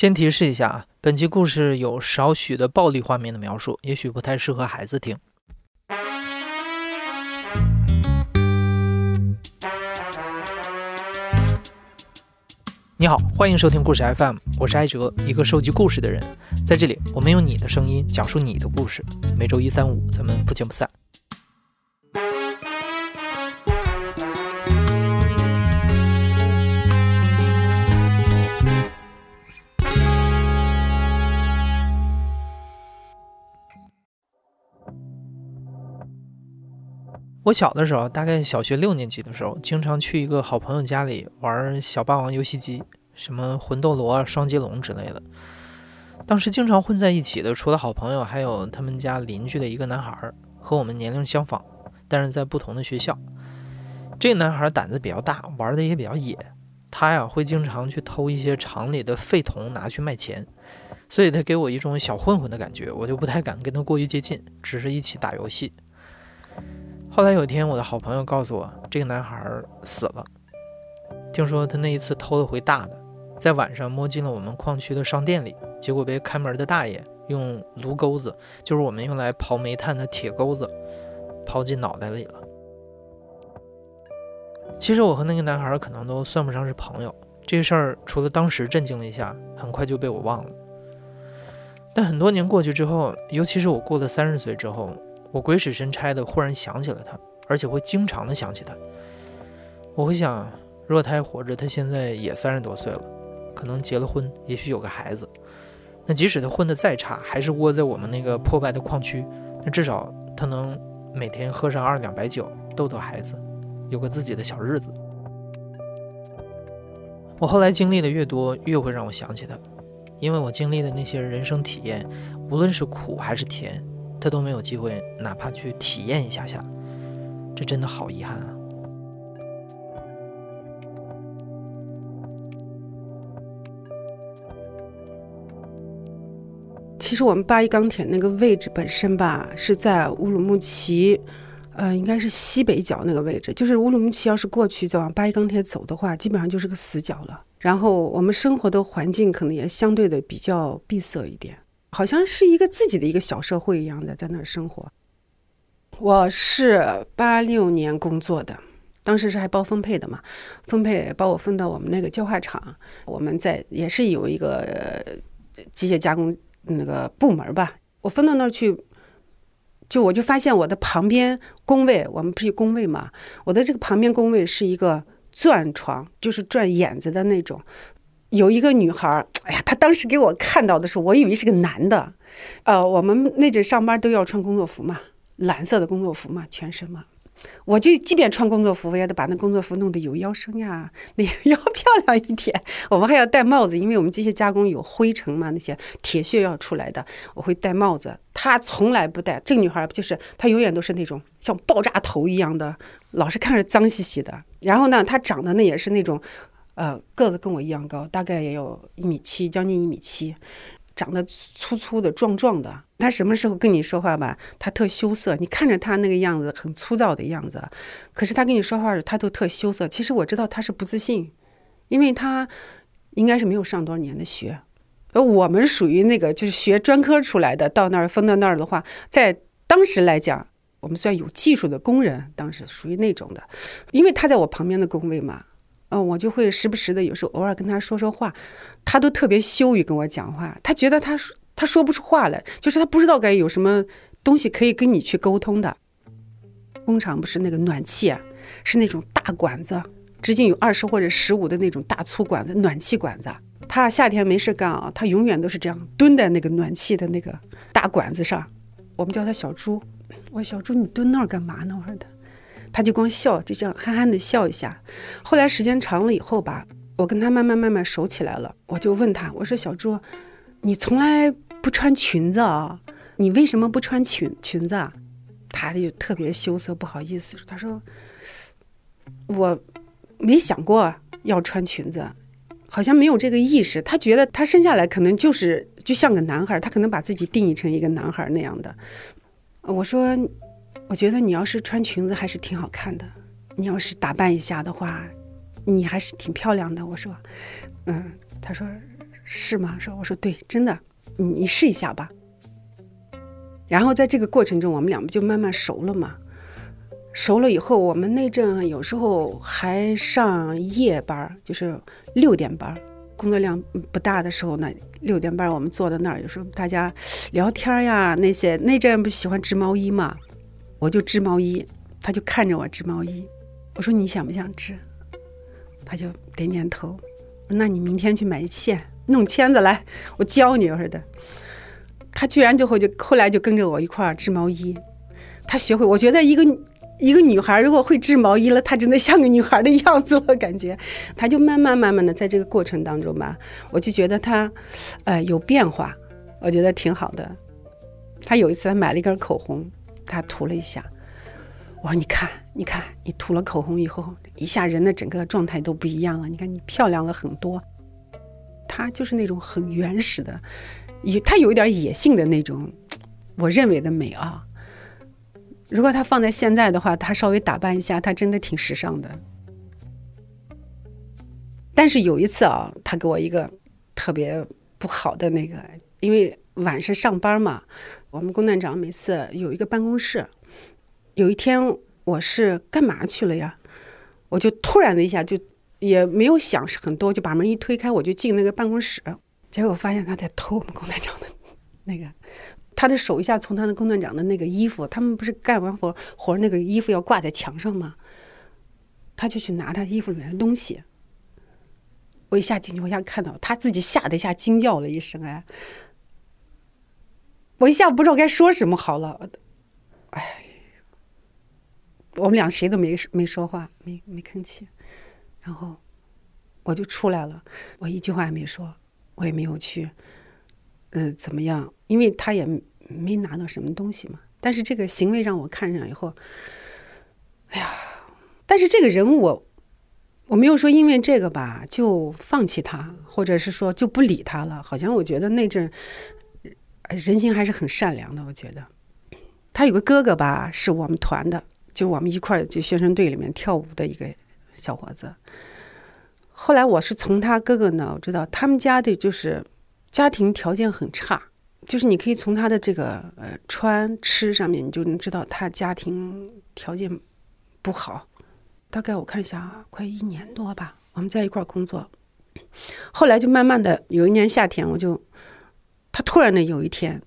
先提示一下啊，本期故事有少许的暴力画面的描述，也许不太适合孩子听。你好，欢迎收听故事 FM，我是艾哲，一个收集故事的人。在这里，我们用你的声音讲述你的故事。每周一、三、五，咱们不见不散。我小的时候，大概小学六年级的时候，经常去一个好朋友家里玩小霸王游戏机，什么魂斗罗、双截龙之类的。当时经常混在一起的，除了好朋友，还有他们家邻居的一个男孩，和我们年龄相仿，但是在不同的学校。这男孩胆子比较大，玩的也比较野。他呀，会经常去偷一些厂里的废铜拿去卖钱，所以他给我一种小混混的感觉，我就不太敢跟他过于接近，只是一起打游戏。后来有一天，我的好朋友告诉我，这个男孩死了。听说他那一次偷了回大的，在晚上摸进了我们矿区的商店里，结果被看门的大爷用炉钩子，就是我们用来刨煤炭的铁钩子，刨进脑袋里了。其实我和那个男孩可能都算不上是朋友，这事儿除了当时震惊了一下，很快就被我忘了。但很多年过去之后，尤其是我过了三十岁之后。我鬼使神差的忽然想起了他，而且会经常的想起他。我会想，如果他还活着，他现在也三十多岁了，可能结了婚，也许有个孩子。那即使他混得再差，还是窝在我们那个破败的矿区，那至少他能每天喝上二两白酒，逗逗孩子，有个自己的小日子。我后来经历的越多，越会让我想起他，因为我经历的那些人生体验，无论是苦还是甜。他都没有机会，哪怕去体验一下下，这真的好遗憾啊！其实我们八一钢铁那个位置本身吧，是在乌鲁木齐，呃，应该是西北角那个位置。就是乌鲁木齐要是过去再往八一钢铁走的话，基本上就是个死角了。然后我们生活的环境可能也相对的比较闭塞一点。好像是一个自己的一个小社会一样的，在那儿生活。我是八六年工作的，当时是还包分配的嘛，分配把我分到我们那个焦化厂，我们在也是有一个机械加工那个部门吧。我分到那儿去，就我就发现我的旁边工位，我们不是工位嘛，我的这个旁边工位是一个钻床，就是转眼子的那种。有一个女孩儿，哎呀，她当时给我看到的时候，我以为是个男的。呃，我们那阵上班都要穿工作服嘛，蓝色的工作服嘛，全身嘛。我就即便穿工作服，我也得把那工作服弄得有腰身呀，那要 漂亮一点。我们还要戴帽子，因为我们机械加工有灰尘嘛，那些铁屑要出来的，我会戴帽子。她从来不戴。这个女孩就是她，永远都是那种像爆炸头一样的，老是看着脏兮兮的。然后呢，她长得那也是那种。呃，个子跟我一样高，大概也有一米七，将近一米七，长得粗粗的、壮壮的。他什么时候跟你说话吧？他特羞涩，你看着他那个样子很粗糙的样子，可是他跟你说话时，他都特羞涩。其实我知道他是不自信，因为他应该是没有上多少年的学。而我们属于那个就是学专科出来的，到那儿分到那儿的话，在当时来讲，我们算有技术的工人，当时属于那种的，因为他在我旁边的工位嘛。嗯，我就会时不时的，有时候偶尔跟他说说话，他都特别羞于跟我讲话。他觉得他说他说不出话来，就是他不知道该有什么东西可以跟你去沟通的。工厂不是那个暖气啊，是那种大管子，直径有二十或者十五的那种大粗管子，暖气管子。他夏天没事干啊，他永远都是这样蹲在那个暖气的那个大管子上。我们叫他小猪。我说小猪，你蹲那儿干嘛呢？我说他。他就光笑，就这样憨憨的笑一下。后来时间长了以后吧，我跟他慢慢慢慢熟起来了。我就问他，我说：“小朱，你从来不穿裙子啊？你为什么不穿裙裙子？”啊？”他就特别羞涩，不好意思。他说：“我没想过要穿裙子，好像没有这个意识。他觉得他生下来可能就是就像个男孩，他可能把自己定义成一个男孩那样的。”我说。我觉得你要是穿裙子还是挺好看的，你要是打扮一下的话，你还是挺漂亮的。我说，嗯，他说是吗？说我说对，真的，你你试一下吧。然后在这个过程中，我们俩不就慢慢熟了嘛。熟了以后，我们那阵有时候还上夜班，就是六点班，工作量不大的时候呢，六点半我们坐在那儿，有时候大家聊天呀，那些那阵不喜欢织毛衣嘛，我就织毛衣，他就看着我织毛衣，我说你想不想织？他就点点头，那你明天去买线，弄签子来，我教你似的。他居然就会就后来就跟着我一块儿织毛衣，他学会，我觉得一个。一个女孩如果会织毛衣了，她真的像个女孩的样子了，感觉，她就慢慢慢慢的在这个过程当中吧，我就觉得她，呃，有变化，我觉得挺好的。她有一次她买了一根口红，她涂了一下，我说你看，你看，你涂了口红以后，一下人的整个状态都不一样了，你看你漂亮了很多。她就是那种很原始的，有她有一点野性的那种，我认为的美啊。如果他放在现在的话，他稍微打扮一下，他真的挺时尚的。但是有一次啊，他给我一个特别不好的那个，因为晚上上班嘛，我们龚段长每次有一个办公室。有一天我是干嘛去了呀？我就突然的一下就也没有想很多，就把门一推开，我就进那个办公室，结果发现他在偷我们龚段长的那个。他的手一下从他的工段长的那个衣服，他们不是干完活活那个衣服要挂在墙上吗？他就去拿他衣服里面的东西。我一下进去，我一下看到他自己吓得一下惊叫了一声，哎，我一下不知道该说什么好了，哎，我们俩谁都没没说话，没没吭气，然后我就出来了，我一句话也没说，我也没有去，嗯，怎么样？因为他也。没拿到什么东西嘛，但是这个行为让我看上以后，哎呀，但是这个人我我没有说因为这个吧就放弃他，或者是说就不理他了。好像我觉得那阵人心还是很善良的。我觉得他有个哥哥吧，是我们团的，就我们一块儿就学生队里面跳舞的一个小伙子。后来我是从他哥哥呢，我知道他们家的就是家庭条件很差。就是你可以从他的这个呃穿吃上面，你就能知道他家庭条件不好。大概我看一下，快一年多吧，我们在一块儿工作。后来就慢慢的，有一年夏天，我就他突然的有一天，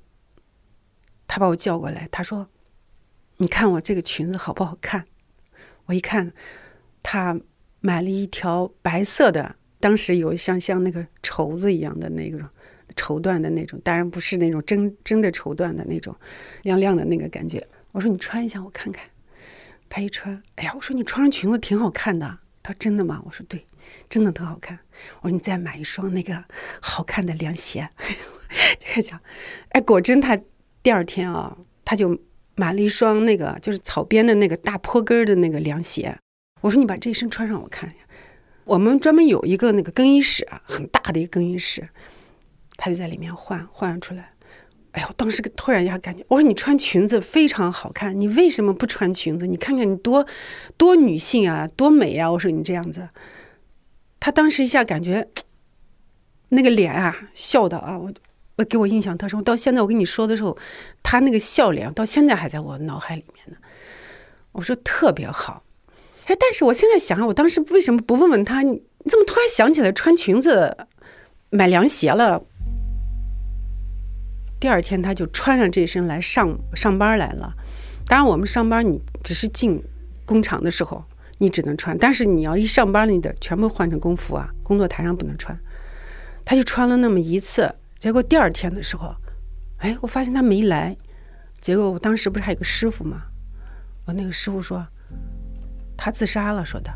他把我叫过来，他说：“你看我这个裙子好不好看？”我一看，他买了一条白色的，当时有像像那个绸子一样的那个。绸缎的那种，当然不是那种真真的绸缎的那种，亮亮的那个感觉。我说你穿一下，我看看。他一穿，哎呀，我说你穿上裙子挺好看的。他说真的吗？我说对，真的特好看。我说你再买一双那个好看的凉鞋。这个讲，哎，果真他第二天啊，他就买了一双那个就是草编的那个大坡跟的那个凉鞋。我说你把这身穿上，我看一下。我们专门有一个那个更衣室啊，很大的一个更衣室。他就在里面换换出来，哎呀，我当时突然一下感觉，我说你穿裙子非常好看，你为什么不穿裙子？你看看你多多女性啊，多美啊！我说你这样子，他当时一下感觉那个脸啊，笑的啊，我我给我印象特深。到现在我跟你说的时候，他那个笑脸到现在还在我脑海里面呢。我说特别好，哎，但是我现在想，我当时为什么不问问他？你怎么突然想起来穿裙子买凉鞋了？第二天他就穿上这身来上上班来了。当然，我们上班你只是进工厂的时候你只能穿，但是你要一上班你得全部换成工服啊，工作台上不能穿。他就穿了那么一次，结果第二天的时候，哎，我发现他没来。结果我当时不是还有个师傅吗？我那个师傅说他自杀了，说的。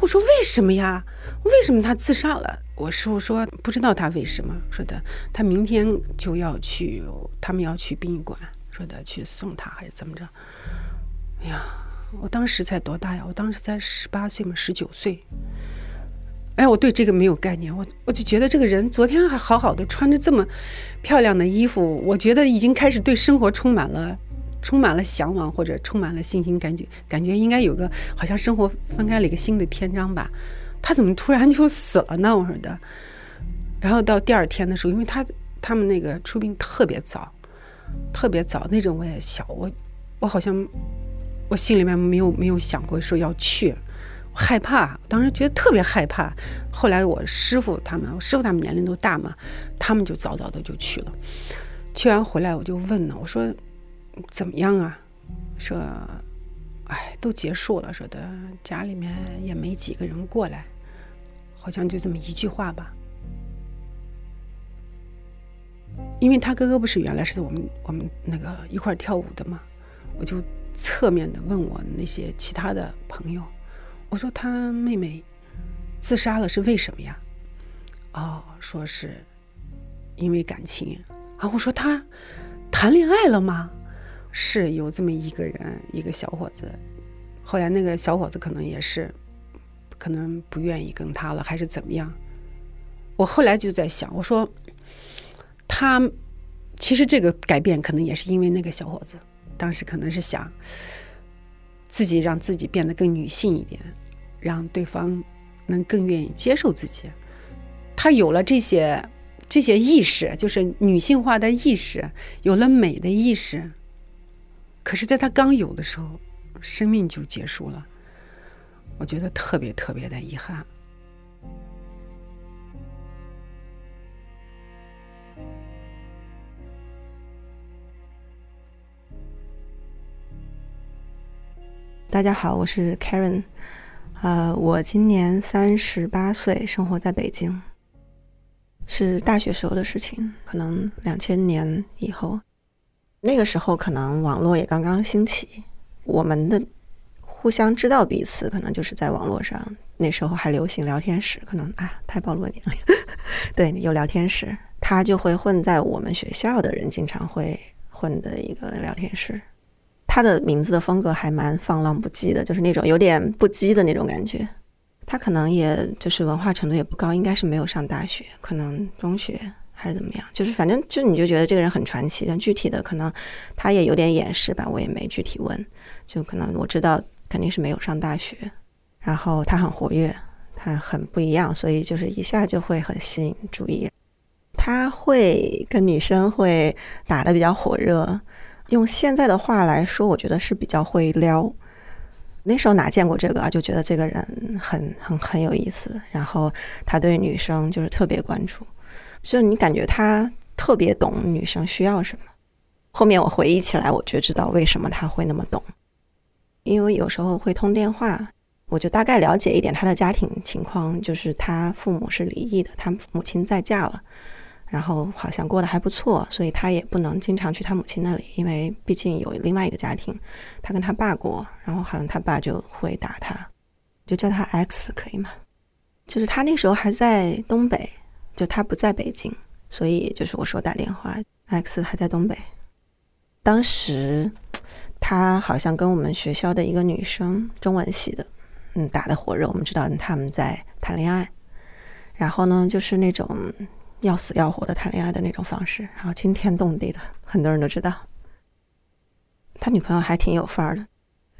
我说为什么呀？为什么他自杀了？我师傅说不知道他为什么，说的他明天就要去，他们要去殡仪馆，说的去送他还是怎么着？哎呀，我当时才多大呀？我当时才十八岁嘛，十九岁。哎，我对这个没有概念，我我就觉得这个人昨天还好好的，穿着这么漂亮的衣服，我觉得已经开始对生活充满了。充满了向往或者充满了信心，感觉感觉应该有个好像生活分开了一个新的篇章吧。他怎么突然就死了呢？我说的。然后到第二天的时候，因为他他们那个出殡特别早，特别早那种，我也小，我我好像我心里面没有没有想过说要去，害怕，当时觉得特别害怕。后来我师傅他们，我师傅他们年龄都大嘛，他们就早早的就去了。去完回来我就问呢，我说怎么样啊？说，哎，都结束了，说的家里面也没几个人过来，好像就这么一句话吧。因为他哥哥不是原来是我们我们那个一块跳舞的嘛，我就侧面的问我那些其他的朋友，我说他妹妹自杀了是为什么呀？哦，说是因为感情啊。我说他谈恋爱了吗？是有这么一个人，一个小伙子。后来那个小伙子可能也是，可能不愿意跟他了，还是怎么样？我后来就在想，我说。他其实这个改变可能也是因为那个小伙子，当时可能是想自己让自己变得更女性一点，让对方能更愿意接受自己。他有了这些这些意识，就是女性化的意识，有了美的意识。可是，在他刚有的时候，生命就结束了。我觉得特别特别的遗憾。大家好，我是 Karen，呃，我今年三十八岁，生活在北京，是大学时候的事情，可能两千年以后，那个时候可能网络也刚刚兴起，我们的互相知道彼此，可能就是在网络上，那时候还流行聊天室，可能啊，太暴露年龄，对，有聊天室，他就会混在我们学校的人经常会混的一个聊天室。他的名字的风格还蛮放浪不羁的，就是那种有点不羁的那种感觉。他可能也就是文化程度也不高，应该是没有上大学，可能中学还是怎么样。就是反正就你就觉得这个人很传奇，但具体的可能他也有点掩饰吧，我也没具体问。就可能我知道肯定是没有上大学，然后他很活跃，他很不一样，所以就是一下就会很吸引注意。他会跟女生会打的比较火热。用现在的话来说，我觉得是比较会撩。那时候哪见过这个啊？就觉得这个人很很很有意思。然后他对女生就是特别关注，就你感觉他特别懂女生需要什么。后面我回忆起来，我就知道为什么他会那么懂。因为有时候会通电话，我就大概了解一点他的家庭情况，就是他父母是离异的，他母亲再嫁了。然后好像过得还不错，所以他也不能经常去他母亲那里，因为毕竟有另外一个家庭，他跟他爸过，然后好像他爸就会打他，就叫他 X 可以吗？就是他那时候还在东北，就他不在北京，所以就是我说打电话，X 还在东北。当时他好像跟我们学校的一个女生，中文系的，嗯，打的火热，我们知道他们在谈恋爱，然后呢，就是那种。要死要活的谈恋爱的那种方式，然后惊天动地的，很多人都知道。他女朋友还挺有范儿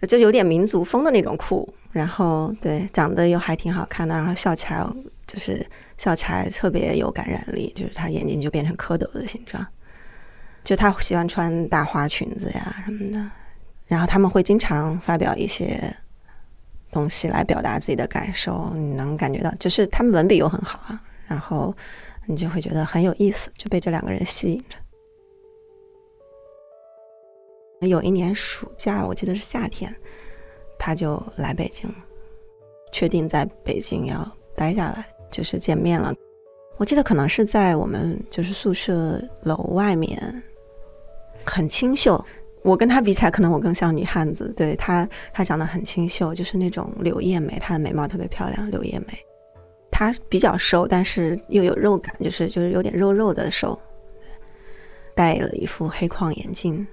的，就有点民族风的那种酷，然后对长得又还挺好看的，然后笑起来就是笑起来特别有感染力，就是他眼睛就变成蝌蚪的形状。就他喜欢穿大花裙子呀什么的，然后他们会经常发表一些东西来表达自己的感受，你能感觉到，就是他们文笔又很好啊，然后。你就会觉得很有意思，就被这两个人吸引着。有一年暑假，我记得是夏天，他就来北京，确定在北京要待下来，就是见面了。我记得可能是在我们就是宿舍楼外面，很清秀。我跟他比起来，可能我更像女汉子。对他，他长得很清秀，就是那种柳叶眉，他的眉毛特别漂亮，柳叶眉。他比较瘦，但是又有肉感，就是就是有点肉肉的瘦，戴了一副黑框眼镜，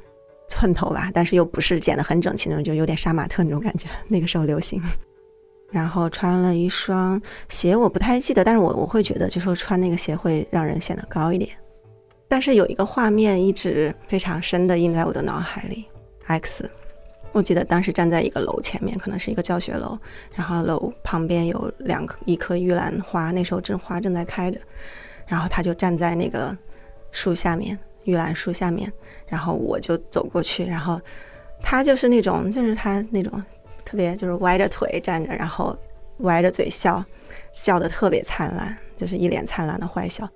寸头吧，但是又不是剪得很整齐那种，就有点杀马特那种感觉。那个时候流行，然后穿了一双鞋，我不太记得，但是我我会觉得，就说穿那个鞋会让人显得高一点。但是有一个画面一直非常深的印在我的脑海里，X 我记得当时站在一个楼前面，可能是一个教学楼，然后楼旁边有两棵一棵玉兰花，那时候正花正在开着，然后他就站在那个树下面，玉兰树下面，然后我就走过去，然后他就是那种，就是他那种特别就是歪着腿站着，然后歪着嘴笑，笑得特别灿烂，就是一脸灿烂的坏笑。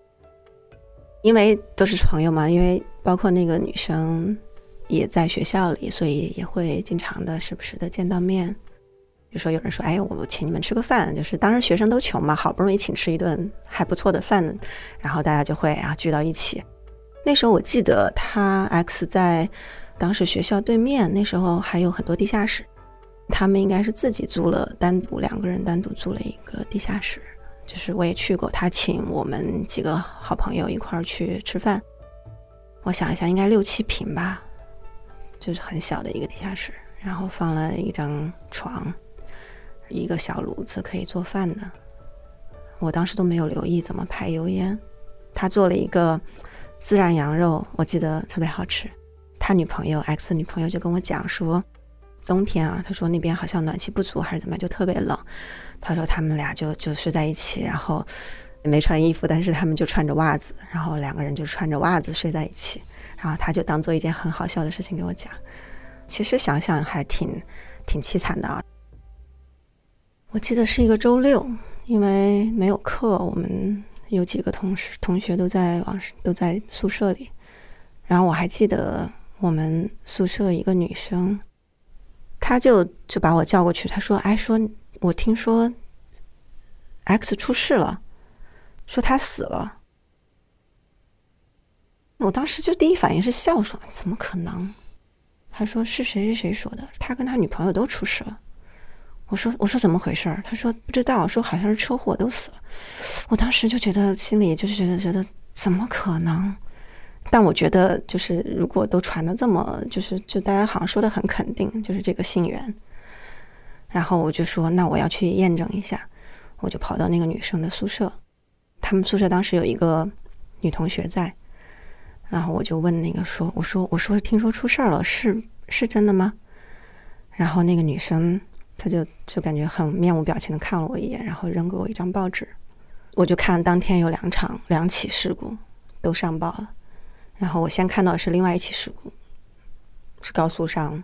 因为都是朋友嘛，因为包括那个女生。也在学校里，所以也会经常的时不时的见到面。比如说有人说：“哎，我请你们吃个饭。”就是当时学生都穷嘛，好不容易请吃一顿还不错的饭，然后大家就会啊聚到一起。那时候我记得他 X 在当时学校对面，那时候还有很多地下室，他们应该是自己租了单独两个人单独租了一个地下室。就是我也去过，他请我们几个好朋友一块儿去吃饭。我想一下，应该六七平吧。就是很小的一个地下室，然后放了一张床，一个小炉子可以做饭的。我当时都没有留意怎么排油烟。他做了一个孜然羊肉，我记得特别好吃。他女朋友 X 女朋友就跟我讲说，冬天啊，他说那边好像暖气不足还是怎么样，就特别冷。他说他们俩就就睡在一起，然后没穿衣服，但是他们就穿着袜子，然后两个人就穿着袜子睡在一起。然后他就当做一件很好笑的事情给我讲，其实想想还挺挺凄惨的啊。我记得是一个周六，因为没有课，我们有几个同事同学都在网都在宿舍里。然后我还记得我们宿舍一个女生，她就就把我叫过去，她说：“哎，说我听说 X 出事了，说他死了。”我当时就第一反应是笑，说怎么可能？他说是谁谁谁说的，他跟他女朋友都出事了。我说我说怎么回事？他说不知道，说好像是车祸都死了。我当时就觉得心里就是觉得觉得怎么可能？但我觉得就是如果都传的这么就是就大家好像说的很肯定，就是这个信源。然后我就说那我要去验证一下，我就跑到那个女生的宿舍，他们宿舍当时有一个女同学在。然后我就问那个说：“我说我说听说出事儿了，是是真的吗？”然后那个女生她就就感觉很面无表情的看了我一眼，然后扔给我一张报纸。我就看当天有两场两起事故都上报了。然后我先看到的是另外一起事故，是高速上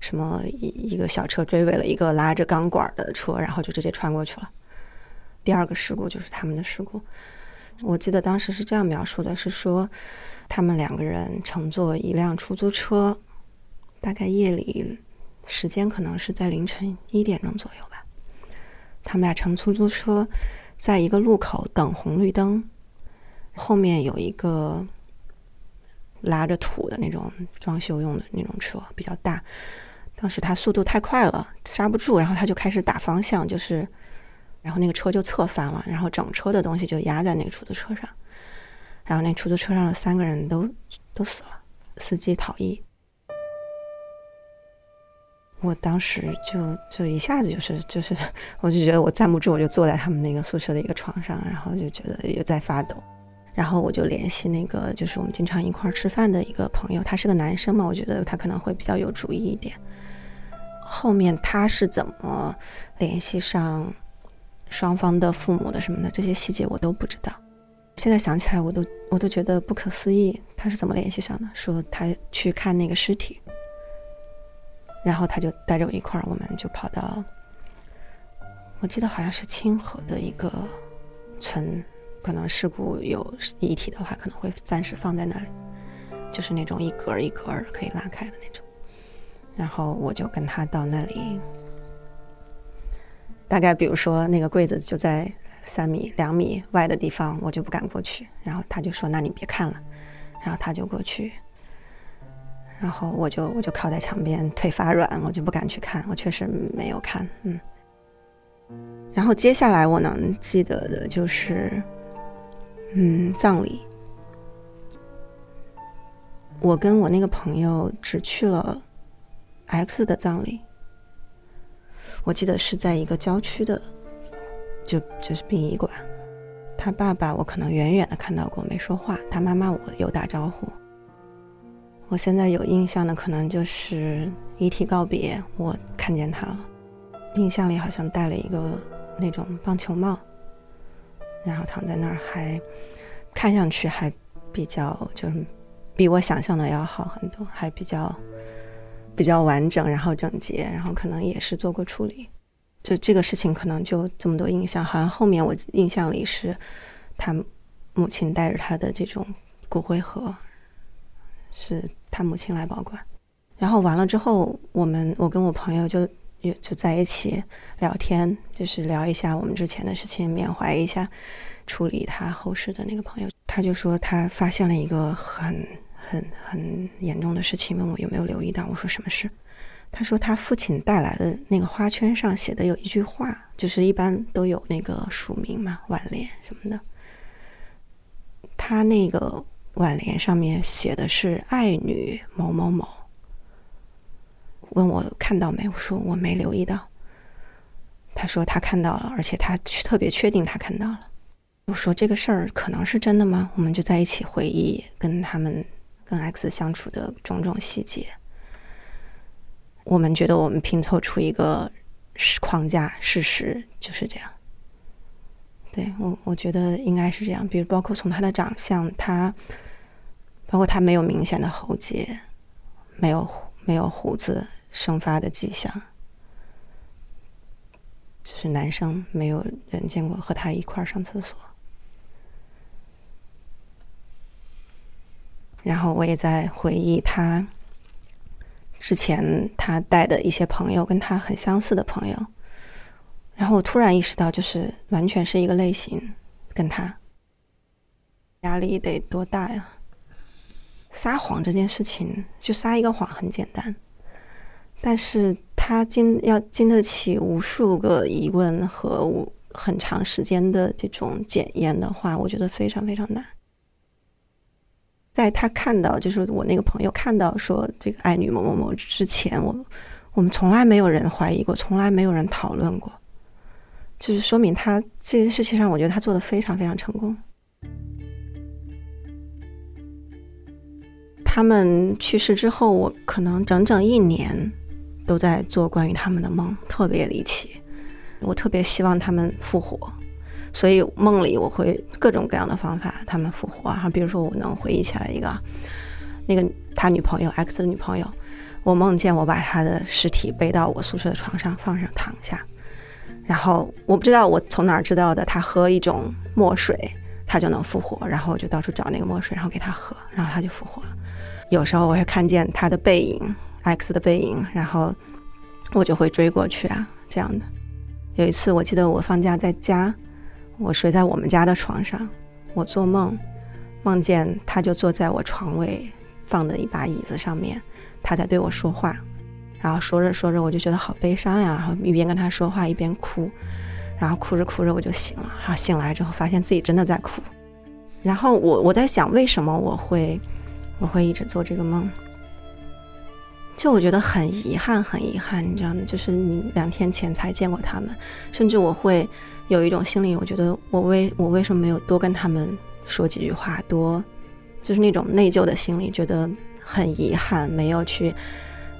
什么一一个小车追尾了一个拉着钢管的车，然后就直接穿过去了。第二个事故就是他们的事故。我记得当时是这样描述的：是说。他们两个人乘坐一辆出租车，大概夜里时间可能是在凌晨一点钟左右吧。他们俩乘出租车，在一个路口等红绿灯，后面有一个拉着土的那种装修用的那种车，比较大。当时他速度太快了，刹不住，然后他就开始打方向，就是，然后那个车就侧翻了，然后整车的东西就压在那个出租车上。然后那出租车上的三个人都都死了，司机逃逸。我当时就就一下子就是就是，我就觉得我站不住，我就坐在他们那个宿舍的一个床上，然后就觉得也在发抖。然后我就联系那个就是我们经常一块儿吃饭的一个朋友，他是个男生嘛，我觉得他可能会比较有主意一点。后面他是怎么联系上双方的父母的什么的这些细节我都不知道。现在想起来，我都我都觉得不可思议，他是怎么联系上的？说他去看那个尸体，然后他就带着我一块儿，我们就跑到，我记得好像是清河的一个村，可能事故有遗体的话，可能会暂时放在那里，就是那种一格一格可以拉开的那种。然后我就跟他到那里，大概比如说那个柜子就在。三米、两米外的地方，我就不敢过去。然后他就说：“那你别看了。”然后他就过去，然后我就我就靠在墙边，腿发软，我就不敢去看。我确实没有看，嗯。然后接下来我能记得的就是，嗯，葬礼。我跟我那个朋友只去了 X 的葬礼，我记得是在一个郊区的。就就是殡仪馆，他爸爸我可能远远的看到过，没说话。他妈妈我有打招呼。我现在有印象的可能就是遗体告别，我看见他了，印象里好像戴了一个那种棒球帽，然后躺在那儿，还看上去还比较就是比我想象的要好很多，还比较比较完整，然后整洁，然后可能也是做过处理。就这个事情可能就这么多印象，好像后面我印象里是他母亲带着他的这种骨灰盒，是他母亲来保管。然后完了之后，我们我跟我朋友就也就在一起聊天，就是聊一下我们之前的事情，缅怀一下处理他后事的那个朋友。他就说他发现了一个很很很严重的事情，问我有没有留意到。我说什么事？他说他父亲带来的那个花圈上写的有一句话，就是一般都有那个署名嘛，挽联什么的。他那个挽联上面写的是“爱女某某某”。问我看到没？我说我没留意到。他说他看到了，而且他特别确定他看到了。我说这个事儿可能是真的吗？我们就在一起回忆跟他们跟 X 相处的种种细节。我们觉得我们拼凑出一个框架，事实就是这样。对我，我觉得应该是这样。比如，包括从他的长相，他包括他没有明显的喉结，没有没有胡子生发的迹象，就是男生没有人见过和他一块儿上厕所。然后我也在回忆他。之前他带的一些朋友跟他很相似的朋友，然后我突然意识到，就是完全是一个类型，跟他压力得多大呀？撒谎这件事情，就撒一个谎很简单，但是他经要经得起无数个疑问和很长时间的这种检验的话，我觉得非常非常难。在他看到，就是我那个朋友看到说这个爱女某某某之前，我我们从来没有人怀疑过，从来没有人讨论过，就是说明他这件事情上，我觉得他做的非常非常成功。他们去世之后，我可能整整一年都在做关于他们的梦，特别离奇。我特别希望他们复活。所以梦里我会各种各样的方法，他们复活啊。比如说，我能回忆起来一个，那个他女朋友 X 的女朋友，我梦见我把他的尸体背到我宿舍的床上放上躺下，然后我不知道我从哪儿知道的，他喝一种墨水，他就能复活。然后我就到处找那个墨水，然后给他喝，然后他就复活了。有时候我会看见他的背影，X 的背影，然后我就会追过去啊，这样的。有一次我记得我放假在家。我睡在我们家的床上，我做梦，梦见他就坐在我床位放的一把椅子上面，他在对我说话，然后说着说着我就觉得好悲伤呀，然后一边跟他说话一边哭，然后哭着哭着我就醒了，然后醒来之后发现自己真的在哭，然后我我在想为什么我会我会一直做这个梦。就我觉得很遗憾，很遗憾，你知道吗？就是你两天前才见过他们，甚至我会有一种心理，我觉得我为我为什么没有多跟他们说几句话，多就是那种内疚的心理，觉得很遗憾，没有去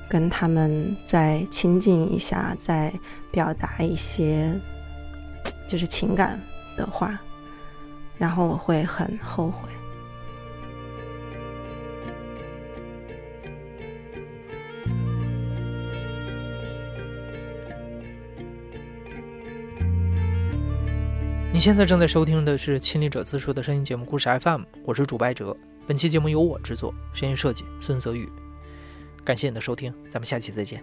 跟他们再亲近一下，再表达一些就是情感的话，然后我会很后悔。你现在正在收听的是《亲历者自述》的声音节目故事 FM，我是主播哲。本期节目由我制作，声音设计孙泽宇。感谢你的收听，咱们下期再见。